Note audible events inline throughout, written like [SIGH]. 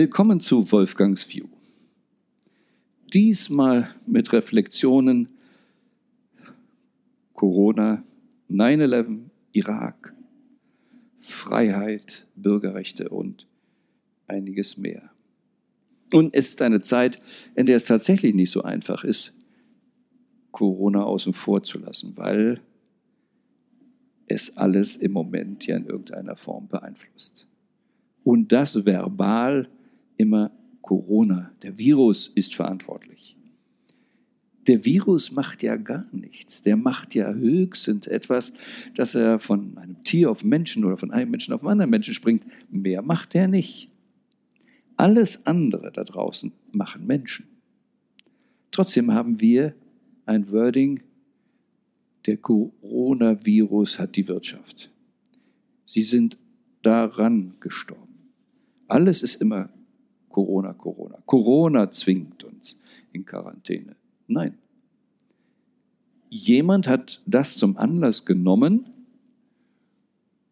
Willkommen zu Wolfgangs View. Diesmal mit Reflexionen Corona, 9-11, Irak, Freiheit, Bürgerrechte und einiges mehr. Und es ist eine Zeit, in der es tatsächlich nicht so einfach ist, Corona außen vor zu lassen, weil es alles im Moment ja in irgendeiner Form beeinflusst. Und das verbal immer Corona. Der Virus ist verantwortlich. Der Virus macht ja gar nichts. Der macht ja höchstens etwas, dass er von einem Tier auf Menschen oder von einem Menschen auf einen anderen Menschen springt. Mehr macht er nicht. Alles andere da draußen machen Menschen. Trotzdem haben wir ein Wording, der Coronavirus hat die Wirtschaft. Sie sind daran gestorben. Alles ist immer Corona, Corona. Corona zwingt uns in Quarantäne. Nein. Jemand hat das zum Anlass genommen,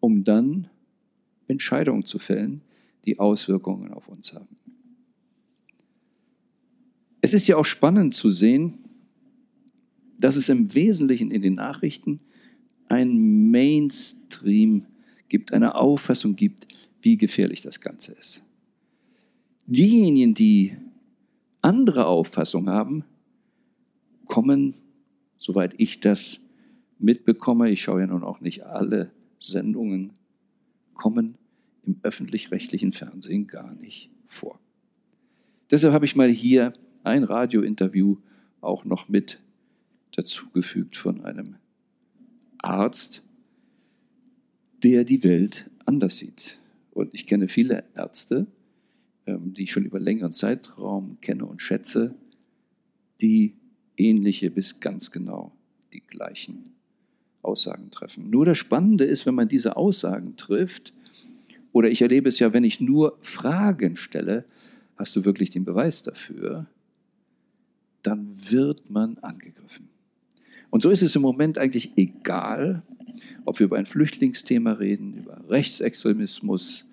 um dann Entscheidungen zu fällen, die Auswirkungen auf uns haben. Es ist ja auch spannend zu sehen, dass es im Wesentlichen in den Nachrichten ein Mainstream gibt, eine Auffassung gibt, wie gefährlich das Ganze ist. Diejenigen, die andere Auffassung haben, kommen, soweit ich das mitbekomme, ich schaue ja nun auch nicht alle Sendungen, kommen im öffentlich-rechtlichen Fernsehen gar nicht vor. Deshalb habe ich mal hier ein Radiointerview auch noch mit dazugefügt von einem Arzt, der die Welt anders sieht. Und ich kenne viele Ärzte, die ich schon über längeren Zeitraum kenne und schätze, die ähnliche bis ganz genau die gleichen Aussagen treffen. Nur das Spannende ist, wenn man diese Aussagen trifft, oder ich erlebe es ja, wenn ich nur Fragen stelle, hast du wirklich den Beweis dafür, dann wird man angegriffen. Und so ist es im Moment eigentlich egal, ob wir über ein Flüchtlingsthema reden, über Rechtsextremismus,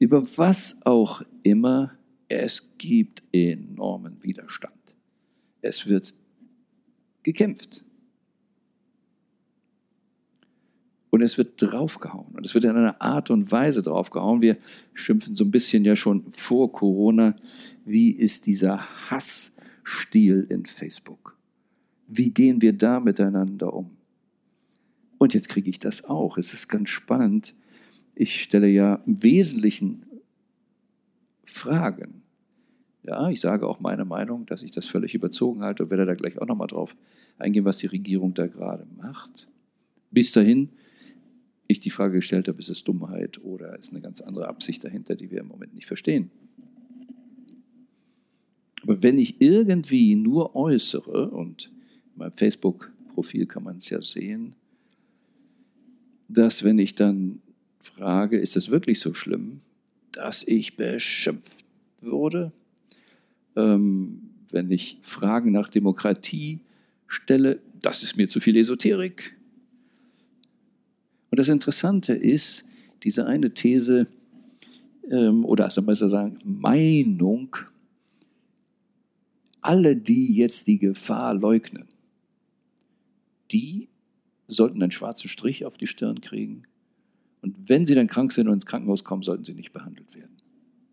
über was auch immer. Es gibt enormen Widerstand. Es wird gekämpft. Und es wird draufgehauen. Und es wird in einer Art und Weise draufgehauen. Wir schimpfen so ein bisschen ja schon vor Corona. Wie ist dieser Hassstil in Facebook? Wie gehen wir da miteinander um? Und jetzt kriege ich das auch. Es ist ganz spannend. Ich stelle ja im Wesentlichen Fragen. Ja, ich sage auch meine Meinung, dass ich das völlig überzogen halte und werde da gleich auch nochmal drauf eingehen, was die Regierung da gerade macht. Bis dahin ich die Frage gestellt habe, ist es Dummheit oder ist eine ganz andere Absicht dahinter, die wir im Moment nicht verstehen. Aber wenn ich irgendwie nur äußere und meinem Facebook-Profil kann man es ja sehen, dass wenn ich dann frage, ist es wirklich so schlimm, dass ich beschimpft wurde? Ähm, wenn ich Fragen nach Demokratie stelle, das ist mir zu viel Esoterik. Und das Interessante ist, diese eine These, ähm, oder besser sagen, Meinung, alle, die jetzt die Gefahr leugnen, die sollten einen schwarzen Strich auf die Stirn kriegen. Und wenn sie dann krank sind und ins Krankenhaus kommen, sollten sie nicht behandelt werden.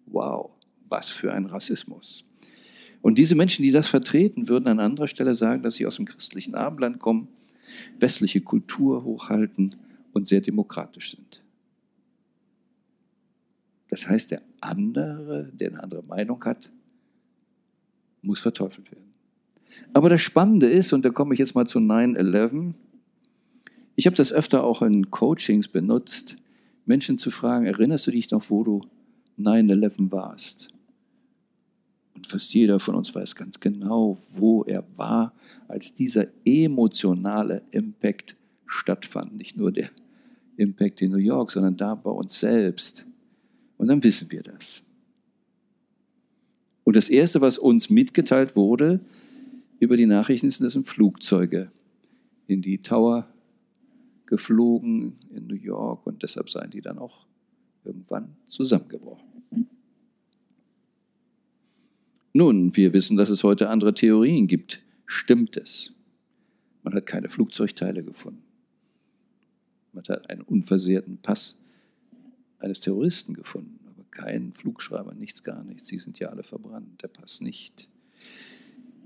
Wow, was für ein Rassismus. Und diese Menschen, die das vertreten, würden an anderer Stelle sagen, dass sie aus dem christlichen Abendland kommen, westliche Kultur hochhalten und sehr demokratisch sind. Das heißt, der andere, der eine andere Meinung hat, muss verteufelt werden. Aber das Spannende ist, und da komme ich jetzt mal zu 9-11, ich habe das öfter auch in Coachings benutzt, Menschen zu fragen, erinnerst du dich noch, wo du 9-11 warst? Und fast jeder von uns weiß ganz genau, wo er war, als dieser emotionale Impact stattfand. Nicht nur der Impact in New York, sondern da bei uns selbst. Und dann wissen wir das. Und das Erste, was uns mitgeteilt wurde über die Nachrichten, ist, dass sind Flugzeuge in die Tower geflogen in New York und deshalb seien die dann auch irgendwann zusammengebrochen. Nun, wir wissen, dass es heute andere Theorien gibt. Stimmt es? Man hat keine Flugzeugteile gefunden. Man hat einen unversehrten Pass eines Terroristen gefunden, aber keinen Flugschreiber, nichts, gar nichts. Sie sind ja alle verbrannt, der Pass nicht.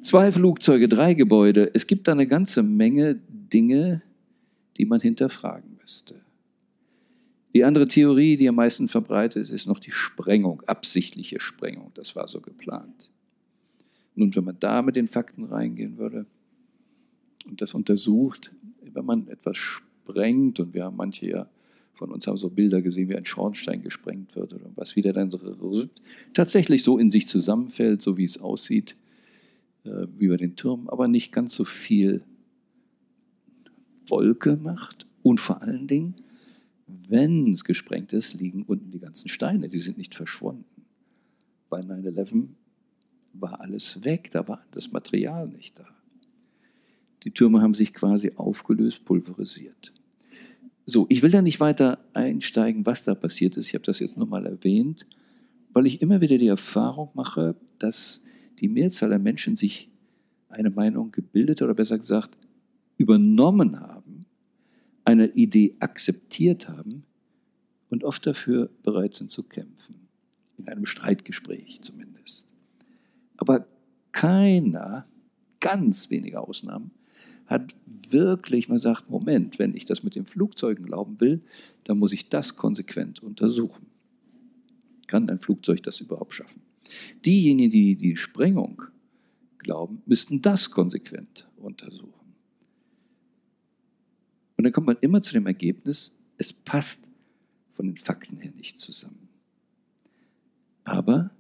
Zwei Flugzeuge, drei Gebäude. Es gibt da eine ganze Menge Dinge, die man hinterfragen müsste. Die andere Theorie, die am meisten verbreitet ist, ist noch die Sprengung, absichtliche Sprengung. Das war so geplant. Nun, wenn man da mit den Fakten reingehen würde und das untersucht, wenn man etwas sprengt, und wir haben manche ja von uns haben so Bilder gesehen, wie ein Schornstein gesprengt wird oder was wieder dann tatsächlich so in sich zusammenfällt, so wie es aussieht, äh, wie bei den Türmen, aber nicht ganz so viel Wolke macht und vor allen Dingen, wenn es gesprengt ist, liegen unten die ganzen Steine, die sind nicht verschwunden. Bei 9-11 war alles weg, da war das Material nicht da. Die Türme haben sich quasi aufgelöst, pulverisiert. So, ich will da nicht weiter einsteigen, was da passiert ist. Ich habe das jetzt nochmal erwähnt, weil ich immer wieder die Erfahrung mache, dass die Mehrzahl der Menschen sich eine Meinung gebildet oder besser gesagt übernommen haben, eine Idee akzeptiert haben und oft dafür bereit sind zu kämpfen. In einem Streitgespräch zumindest. Aber keiner, ganz wenige Ausnahmen, hat wirklich mal gesagt, Moment, wenn ich das mit den Flugzeugen glauben will, dann muss ich das konsequent untersuchen. Kann ein Flugzeug das überhaupt schaffen? Diejenigen, die die Sprengung glauben, müssten das konsequent untersuchen. Und dann kommt man immer zu dem Ergebnis, es passt von den Fakten her nicht zusammen. Aber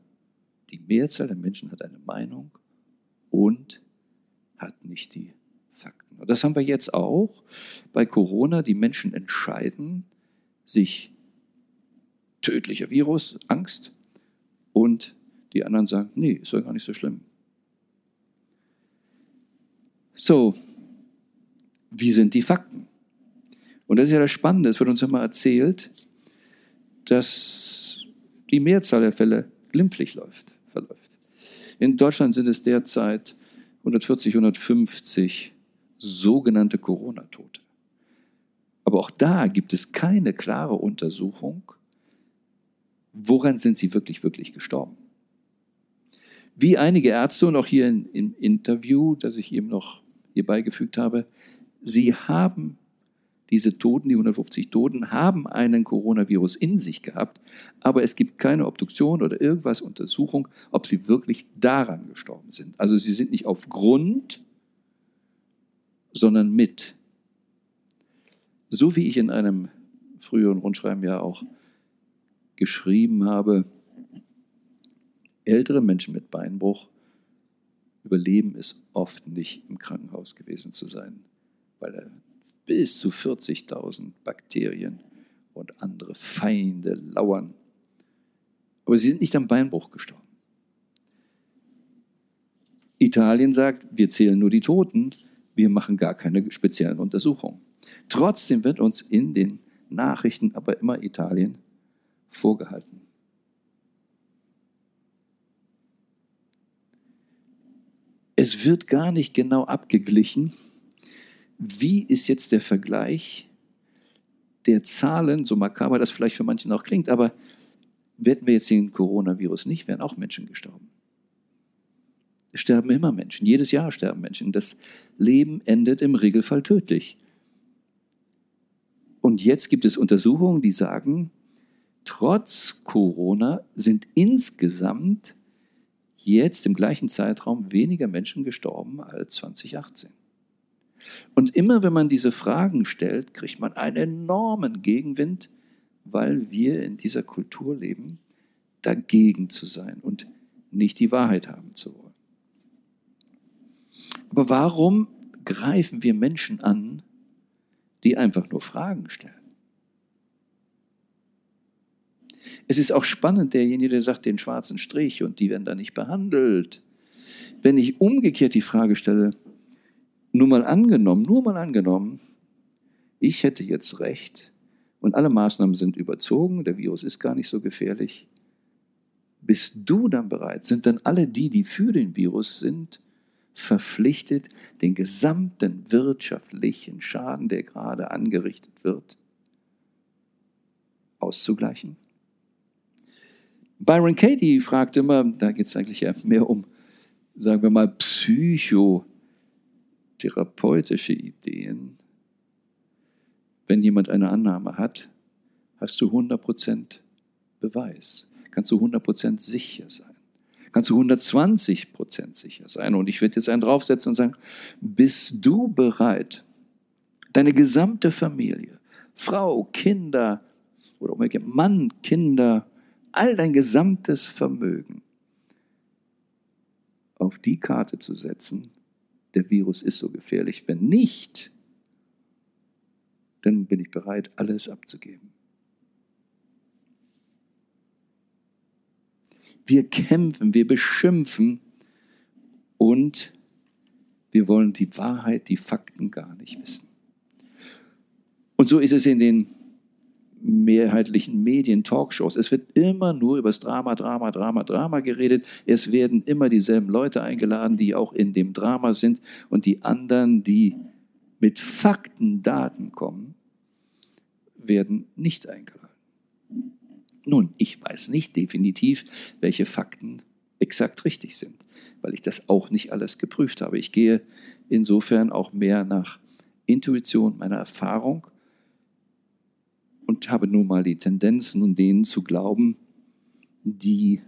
die Mehrzahl der Menschen hat eine Meinung und hat nicht die Fakten. Und das haben wir jetzt auch bei Corona. Die Menschen entscheiden sich tödlicher Virus, Angst, und die anderen sagen, nee, ist doch gar nicht so schlimm. So, wie sind die Fakten? Und das ist ja das Spannende, es wird uns immer erzählt, dass die Mehrzahl der Fälle glimpflich läuft, verläuft. In Deutschland sind es derzeit 140, 150 sogenannte Corona-Tote. Aber auch da gibt es keine klare Untersuchung, woran sind sie wirklich, wirklich gestorben. Wie einige Ärzte und auch hier in, im Interview, das ich eben noch hier beigefügt habe, sie haben diese Toten, die 150 Toten, haben einen Coronavirus in sich gehabt, aber es gibt keine Obduktion oder irgendwas Untersuchung, ob sie wirklich daran gestorben sind. Also sie sind nicht aufgrund sondern mit. So wie ich in einem früheren Rundschreiben ja auch geschrieben habe, ältere Menschen mit Beinbruch überleben es oft nicht, im Krankenhaus gewesen zu sein, weil da bis zu 40.000 Bakterien und andere Feinde lauern. Aber sie sind nicht am Beinbruch gestorben. Italien sagt, wir zählen nur die Toten, wir machen gar keine speziellen Untersuchungen. Trotzdem wird uns in den Nachrichten aber immer Italien vorgehalten. Es wird gar nicht genau abgeglichen, wie ist jetzt der Vergleich der Zahlen, so makaber das vielleicht für manchen auch klingt, aber hätten wir jetzt den Coronavirus nicht, wären auch Menschen gestorben. Es sterben immer Menschen, jedes Jahr sterben Menschen. Das Leben endet im Regelfall tödlich. Und jetzt gibt es Untersuchungen, die sagen, trotz Corona sind insgesamt jetzt im gleichen Zeitraum weniger Menschen gestorben als 2018. Und immer wenn man diese Fragen stellt, kriegt man einen enormen Gegenwind, weil wir in dieser Kultur leben, dagegen zu sein und nicht die Wahrheit haben zu wollen. Aber warum greifen wir Menschen an, die einfach nur Fragen stellen? Es ist auch spannend, derjenige, der sagt, den schwarzen Strich und die werden da nicht behandelt. Wenn ich umgekehrt die Frage stelle, nur mal angenommen, nur mal angenommen, ich hätte jetzt recht und alle Maßnahmen sind überzogen, der Virus ist gar nicht so gefährlich, bist du dann bereit? Sind dann alle die, die für den Virus sind, verpflichtet, den gesamten wirtschaftlichen Schaden, der gerade angerichtet wird, auszugleichen? Byron Katie fragt immer, da geht es eigentlich mehr um, sagen wir mal, psychotherapeutische Ideen. Wenn jemand eine Annahme hat, hast du 100% Beweis, kannst du 100% sicher sein, kannst du 120% sicher sein. Und ich werde jetzt einen draufsetzen und sagen, bist du bereit, deine gesamte Familie, Frau, Kinder oder Mann, Kinder, all dein gesamtes Vermögen auf die Karte zu setzen, der Virus ist so gefährlich. Wenn nicht, dann bin ich bereit, alles abzugeben. Wir kämpfen, wir beschimpfen und wir wollen die Wahrheit, die Fakten gar nicht wissen. Und so ist es in den mehrheitlichen Medien, Talkshows. Es wird immer nur über das Drama, Drama, Drama, Drama geredet. Es werden immer dieselben Leute eingeladen, die auch in dem Drama sind und die anderen, die mit Fakten, Daten kommen, werden nicht eingeladen. Nun, ich weiß nicht definitiv, welche Fakten exakt richtig sind, weil ich das auch nicht alles geprüft habe. Ich gehe insofern auch mehr nach Intuition meiner Erfahrung und habe nun mal die Tendenz, nun denen zu glauben, die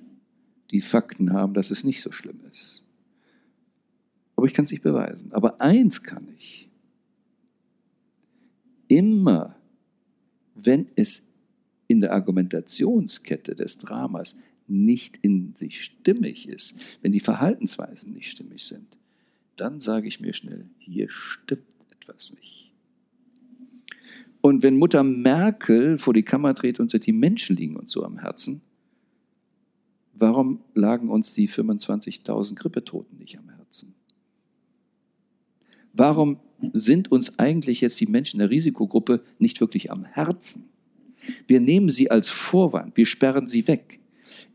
die Fakten haben, dass es nicht so schlimm ist. Aber ich kann es nicht beweisen. Aber eins kann ich. Immer, wenn es in der Argumentationskette des Dramas nicht in sich stimmig ist, wenn die Verhaltensweisen nicht stimmig sind, dann sage ich mir schnell, hier stimmt etwas nicht. Und wenn Mutter Merkel vor die Kammer dreht und sagt, die Menschen liegen uns so am Herzen, warum lagen uns die 25.000 Grippetoten nicht am Herzen? Warum sind uns eigentlich jetzt die Menschen der Risikogruppe nicht wirklich am Herzen? Wir nehmen sie als Vorwand, wir sperren sie weg.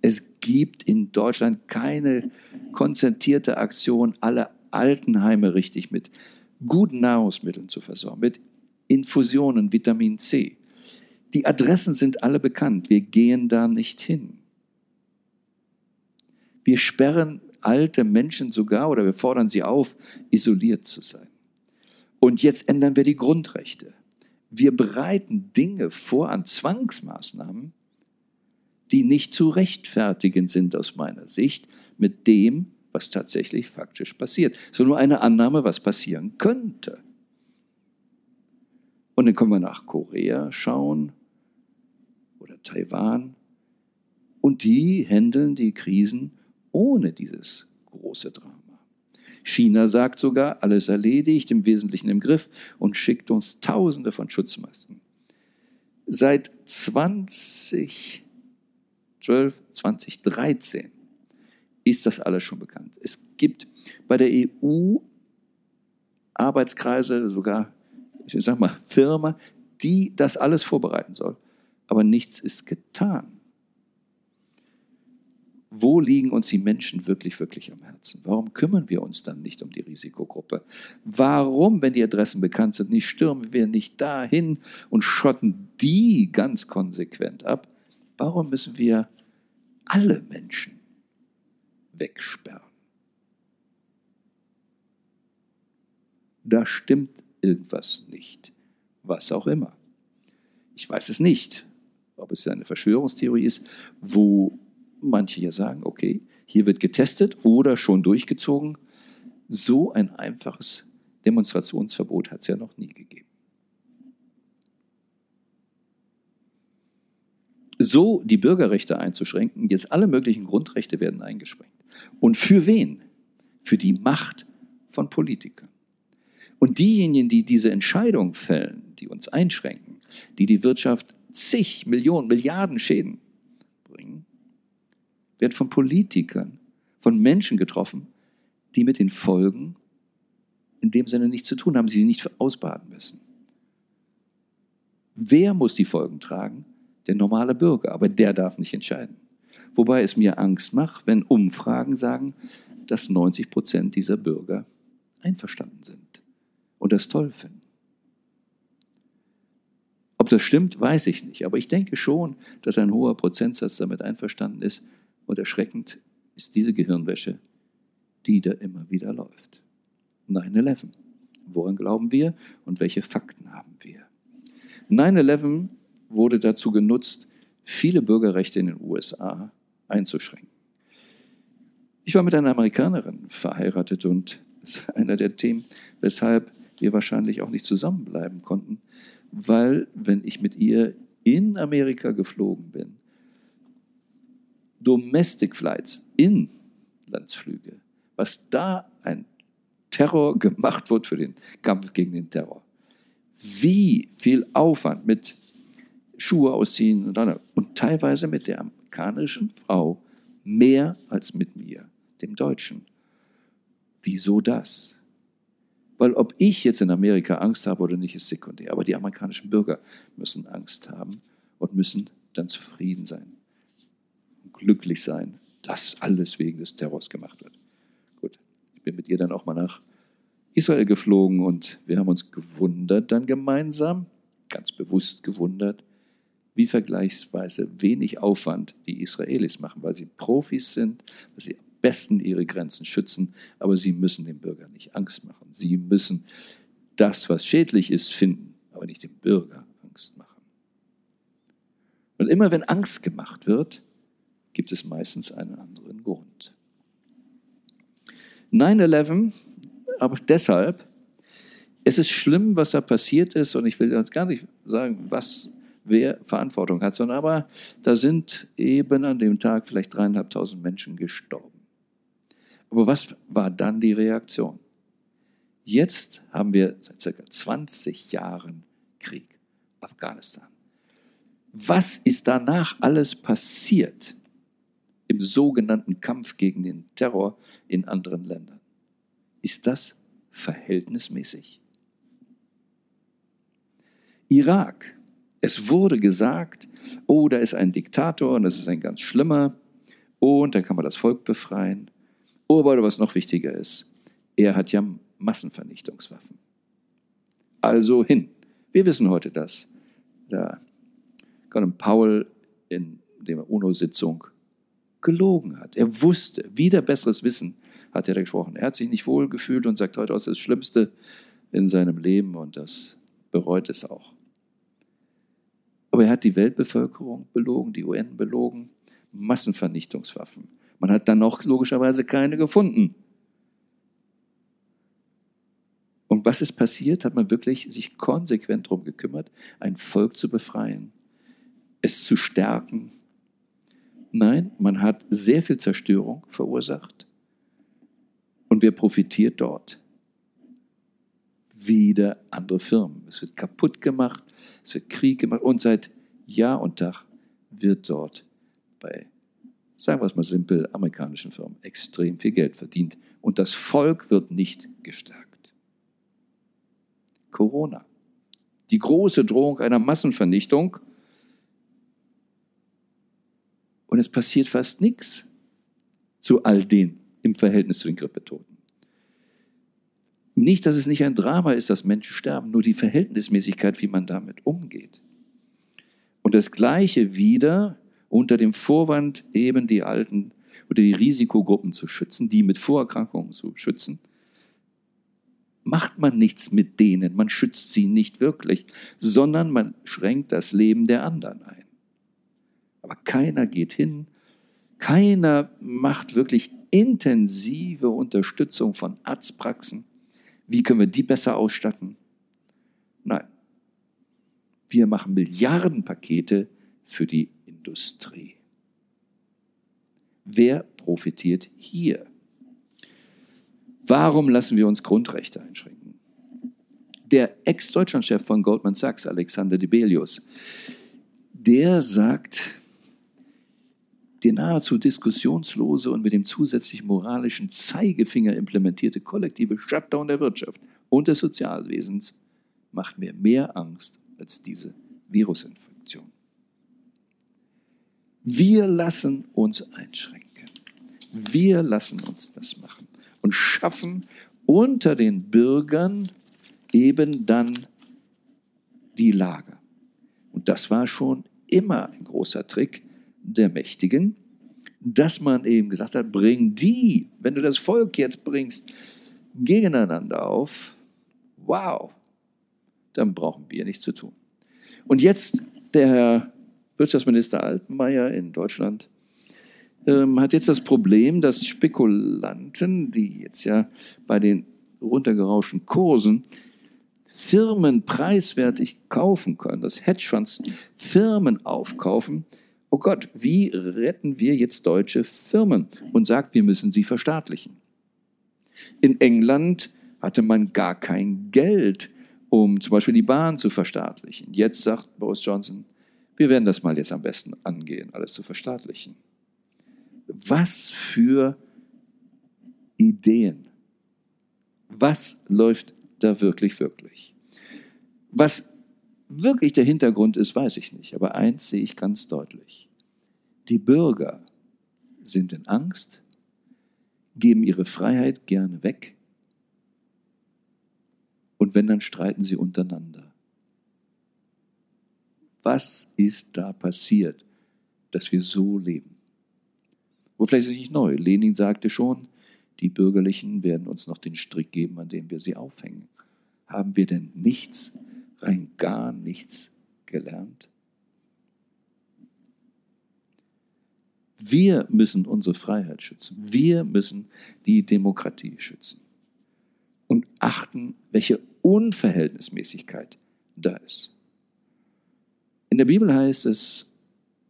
Es gibt in Deutschland keine konzentrierte Aktion, alle Altenheime richtig mit guten Nahrungsmitteln zu versorgen, mit Infusionen, Vitamin C. Die Adressen sind alle bekannt. Wir gehen da nicht hin. Wir sperren alte Menschen sogar oder wir fordern sie auf, isoliert zu sein. Und jetzt ändern wir die Grundrechte. Wir bereiten Dinge vor an Zwangsmaßnahmen, die nicht zu rechtfertigen sind aus meiner Sicht mit dem, was tatsächlich faktisch passiert. So nur eine Annahme, was passieren könnte. Und dann können wir nach Korea schauen oder Taiwan. Und die handeln die Krisen ohne dieses große Drama. China sagt sogar, alles erledigt, im Wesentlichen im Griff und schickt uns Tausende von Schutzmasken. Seit 2012, 2013 ist das alles schon bekannt. Es gibt bei der EU Arbeitskreise, sogar ich sag mal, Firma, die das alles vorbereiten soll. Aber nichts ist getan. Wo liegen uns die Menschen wirklich, wirklich am Herzen? Warum kümmern wir uns dann nicht um die Risikogruppe? Warum, wenn die Adressen bekannt sind, nicht stürmen wir nicht dahin und schotten die ganz konsequent ab? Warum müssen wir alle Menschen wegsperren? Da stimmt irgendwas nicht. Was auch immer. Ich weiß es nicht, ob es eine Verschwörungstheorie ist, wo manche ja sagen, okay, hier wird getestet oder schon durchgezogen. So ein einfaches Demonstrationsverbot hat es ja noch nie gegeben. So die Bürgerrechte einzuschränken, jetzt alle möglichen Grundrechte werden eingeschränkt. Und für wen? Für die Macht von Politikern. Und diejenigen, die diese Entscheidung fällen, die uns einschränken, die die Wirtschaft zig Millionen, Milliarden Schäden bringen, werden von Politikern, von Menschen getroffen, die mit den Folgen in dem Sinne nichts zu tun haben, sie nicht ausbaden müssen. Wer muss die Folgen tragen? Der normale Bürger, aber der darf nicht entscheiden. Wobei es mir Angst macht, wenn Umfragen sagen, dass 90 Prozent dieser Bürger einverstanden sind und das toll finden. Ob das stimmt, weiß ich nicht, aber ich denke schon, dass ein hoher Prozentsatz damit einverstanden ist und erschreckend ist diese Gehirnwäsche, die da immer wieder läuft. 9-11. Woran glauben wir und welche Fakten haben wir? 9-11 wurde dazu genutzt, viele Bürgerrechte in den USA einzuschränken. Ich war mit einer Amerikanerin verheiratet und das [LAUGHS] ist einer der Themen, weshalb wir wahrscheinlich auch nicht zusammenbleiben konnten, weil wenn ich mit ihr in Amerika geflogen bin, Domestic Flights, Inlandsflüge, was da ein Terror gemacht wird für den Kampf gegen den Terror. Wie viel Aufwand mit Schuhe ausziehen und, dann, und teilweise mit der amerikanischen Frau mehr als mit mir, dem Deutschen. Wieso das? Weil ob ich jetzt in Amerika Angst habe oder nicht, ist sekundär. Aber die amerikanischen Bürger müssen Angst haben und müssen dann zufrieden sein, glücklich sein, dass alles wegen des Terrors gemacht wird. Gut, ich bin mit ihr dann auch mal nach Israel geflogen und wir haben uns gewundert dann gemeinsam, ganz bewusst gewundert, wie vergleichsweise wenig Aufwand die Israelis machen, weil sie Profis sind, weil sie besten ihre Grenzen schützen, aber sie müssen dem Bürger nicht Angst machen. Sie müssen das, was schädlich ist, finden, aber nicht dem Bürger Angst machen. Und immer wenn Angst gemacht wird, gibt es meistens einen anderen Grund. 9-11, aber deshalb, es ist schlimm, was da passiert ist, und ich will jetzt gar nicht sagen, was wer Verantwortung hat, sondern aber da sind eben an dem Tag vielleicht dreieinhalbtausend Menschen gestorben. Aber was war dann die Reaktion? Jetzt haben wir seit circa 20 Jahren Krieg, Afghanistan. Was ist danach alles passiert im sogenannten Kampf gegen den Terror in anderen Ländern? Ist das verhältnismäßig? Irak es wurde gesagt, oh, da ist ein Diktator und das ist ein ganz schlimmer und dann kann man das Volk befreien. Oh, aber was noch wichtiger ist, er hat ja Massenvernichtungswaffen. Also hin. Wir wissen heute das. Da Colin Powell in der UNO-Sitzung gelogen hat. Er wusste, wieder besseres Wissen hat er da gesprochen. Er hat sich nicht wohl gefühlt und sagt heute aus das Schlimmste in seinem Leben und das bereut es auch. Aber er hat die Weltbevölkerung belogen, die UN belogen, Massenvernichtungswaffen. Man hat dann auch logischerweise keine gefunden. Und was ist passiert? Hat man wirklich sich konsequent darum gekümmert, ein Volk zu befreien, es zu stärken? Nein, man hat sehr viel Zerstörung verursacht. Und wer profitiert dort? wieder andere Firmen. Es wird kaputt gemacht, es wird Krieg gemacht und seit Jahr und Tag wird dort bei, sagen wir es mal simpel, amerikanischen Firmen extrem viel Geld verdient und das Volk wird nicht gestärkt. Corona. Die große Drohung einer Massenvernichtung und es passiert fast nichts zu all dem im Verhältnis zu den Grippetoten. Nicht, dass es nicht ein Drama ist, dass Menschen sterben, nur die Verhältnismäßigkeit, wie man damit umgeht. Und das Gleiche wieder unter dem Vorwand, eben die Alten oder die Risikogruppen zu schützen, die mit Vorerkrankungen zu schützen, macht man nichts mit denen, man schützt sie nicht wirklich, sondern man schränkt das Leben der anderen ein. Aber keiner geht hin, keiner macht wirklich intensive Unterstützung von Arztpraxen, wie können wir die besser ausstatten? Nein. Wir machen Milliardenpakete für die Industrie. Wer profitiert hier? Warum lassen wir uns Grundrechte einschränken? Der Ex-Deutschlandchef von Goldman Sachs, Alexander Debelius, der sagt, die nahezu diskussionslose und mit dem zusätzlichen moralischen Zeigefinger implementierte kollektive Shutdown der Wirtschaft und des Sozialwesens macht mir mehr Angst als diese Virusinfektion. Wir lassen uns einschränken. Wir lassen uns das machen und schaffen unter den Bürgern eben dann die Lager. Und das war schon immer ein großer Trick der Mächtigen, dass man eben gesagt hat, bring die, wenn du das Volk jetzt bringst, gegeneinander auf, wow, dann brauchen wir nichts zu tun. Und jetzt der Herr Wirtschaftsminister Altmaier in Deutschland ähm, hat jetzt das Problem, dass Spekulanten, die jetzt ja bei den runtergerauschten Kursen Firmen preiswertig kaufen können, dass Hedgefonds Firmen aufkaufen. Oh Gott, wie retten wir jetzt deutsche Firmen? Und sagt, wir müssen sie verstaatlichen. In England hatte man gar kein Geld, um zum Beispiel die Bahn zu verstaatlichen. Jetzt sagt Boris Johnson, wir werden das mal jetzt am besten angehen, alles zu verstaatlichen. Was für Ideen. Was läuft da wirklich, wirklich? Was wirklich der Hintergrund ist, weiß ich nicht. Aber eins sehe ich ganz deutlich. Die Bürger sind in Angst, geben ihre Freiheit gerne weg und wenn, dann streiten sie untereinander. Was ist da passiert, dass wir so leben? Wo vielleicht ist es nicht neu. Lenin sagte schon, die Bürgerlichen werden uns noch den Strick geben, an dem wir sie aufhängen. Haben wir denn nichts, rein gar nichts gelernt? Wir müssen unsere Freiheit schützen. Wir müssen die Demokratie schützen. Und achten, welche Unverhältnismäßigkeit da ist. In der Bibel heißt es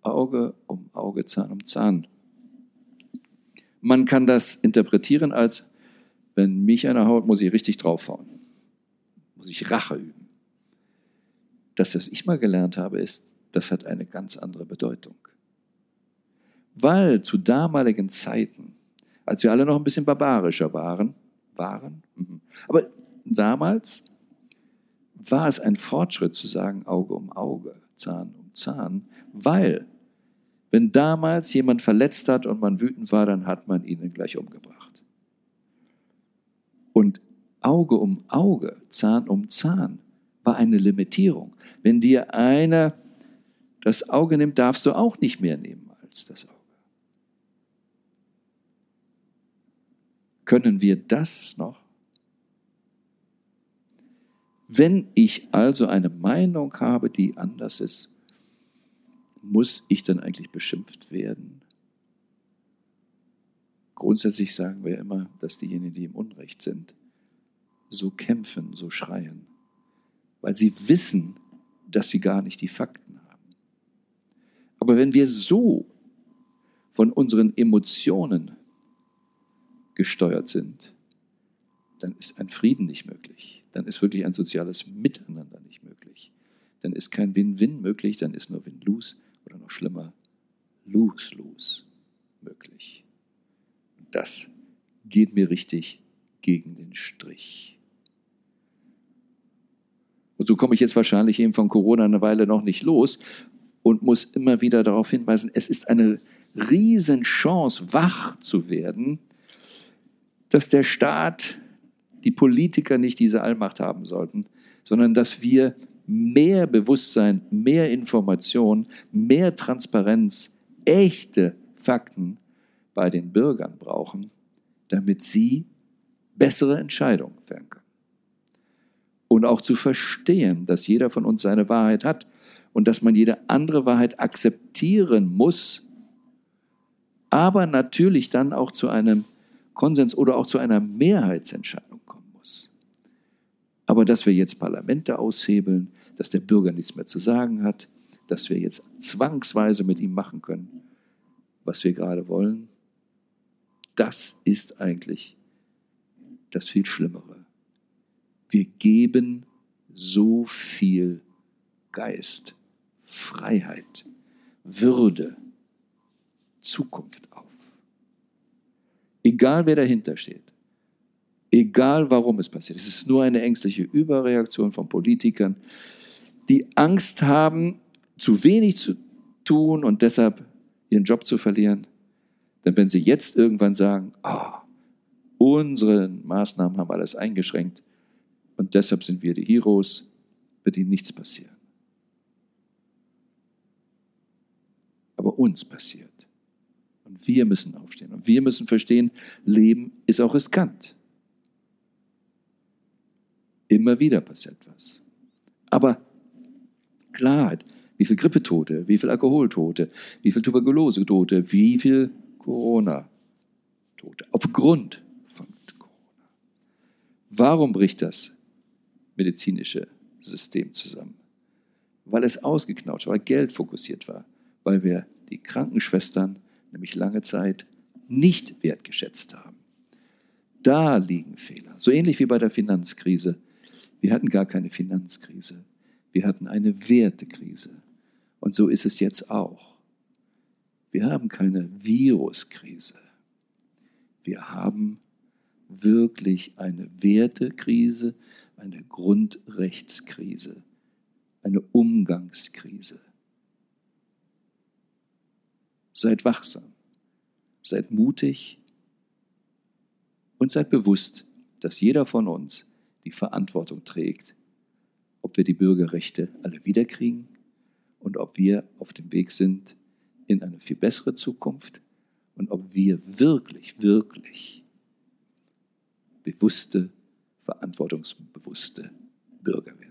Auge um Auge, Zahn um Zahn. Man kann das interpretieren als, wenn mich einer haut, muss ich richtig draufhauen. Muss ich Rache üben. Das, was ich mal gelernt habe, ist, das hat eine ganz andere Bedeutung. Weil zu damaligen Zeiten, als wir alle noch ein bisschen barbarischer waren, waren, mhm. aber damals war es ein Fortschritt zu sagen Auge um Auge, Zahn um Zahn, weil wenn damals jemand verletzt hat und man wütend war, dann hat man ihn gleich umgebracht. Und Auge um Auge, Zahn um Zahn war eine Limitierung. Wenn dir einer das Auge nimmt, darfst du auch nicht mehr nehmen als das Auge. Können wir das noch? Wenn ich also eine Meinung habe, die anders ist, muss ich dann eigentlich beschimpft werden? Grundsätzlich sagen wir immer, dass diejenigen, die im Unrecht sind, so kämpfen, so schreien, weil sie wissen, dass sie gar nicht die Fakten haben. Aber wenn wir so von unseren Emotionen gesteuert sind, dann ist ein Frieden nicht möglich. Dann ist wirklich ein soziales Miteinander nicht möglich. Dann ist kein Win-Win möglich, dann ist nur Win-Lose oder noch schlimmer, Lose-Lose möglich. Das geht mir richtig gegen den Strich. Und so komme ich jetzt wahrscheinlich eben von Corona eine Weile noch nicht los und muss immer wieder darauf hinweisen, es ist eine Riesenchance, wach zu werden, dass der Staat die Politiker nicht diese Allmacht haben sollten, sondern dass wir mehr Bewusstsein, mehr Information, mehr Transparenz, echte Fakten bei den Bürgern brauchen, damit sie bessere Entscheidungen fällen können. Und auch zu verstehen, dass jeder von uns seine Wahrheit hat und dass man jede andere Wahrheit akzeptieren muss, aber natürlich dann auch zu einem Konsens oder auch zu einer Mehrheitsentscheidung kommen muss. Aber dass wir jetzt Parlamente aushebeln, dass der Bürger nichts mehr zu sagen hat, dass wir jetzt zwangsweise mit ihm machen können, was wir gerade wollen, das ist eigentlich das viel Schlimmere. Wir geben so viel Geist, Freiheit, Würde, Zukunft auf. Egal wer dahinter steht. Egal warum es passiert. Es ist nur eine ängstliche Überreaktion von Politikern, die Angst haben, zu wenig zu tun und deshalb ihren Job zu verlieren. Denn wenn sie jetzt irgendwann sagen, ah, unsere Maßnahmen haben alles eingeschränkt und deshalb sind wir die Heroes, wird ihnen nichts passieren. Aber uns passiert. Und wir müssen aufstehen. Und wir müssen verstehen, Leben ist auch riskant. Immer wieder passiert was. Aber Klarheit, wie viel Grippetote, wie viel Alkoholtote, wie viel Tuberkulose-Tote, wie viel Corona-Tote aufgrund von Corona. Warum bricht das medizinische System zusammen? Weil es ausgeknautscht war, weil Geld fokussiert war, weil wir die Krankenschwestern nämlich lange Zeit nicht wertgeschätzt haben. Da liegen Fehler. So ähnlich wie bei der Finanzkrise. Wir hatten gar keine Finanzkrise. Wir hatten eine Wertekrise. Und so ist es jetzt auch. Wir haben keine Viruskrise. Wir haben wirklich eine Wertekrise, eine Grundrechtskrise, eine Umgangskrise. Seid wachsam, seid mutig und seid bewusst, dass jeder von uns die Verantwortung trägt, ob wir die Bürgerrechte alle wiederkriegen und ob wir auf dem Weg sind in eine viel bessere Zukunft und ob wir wirklich, wirklich bewusste, verantwortungsbewusste Bürger werden.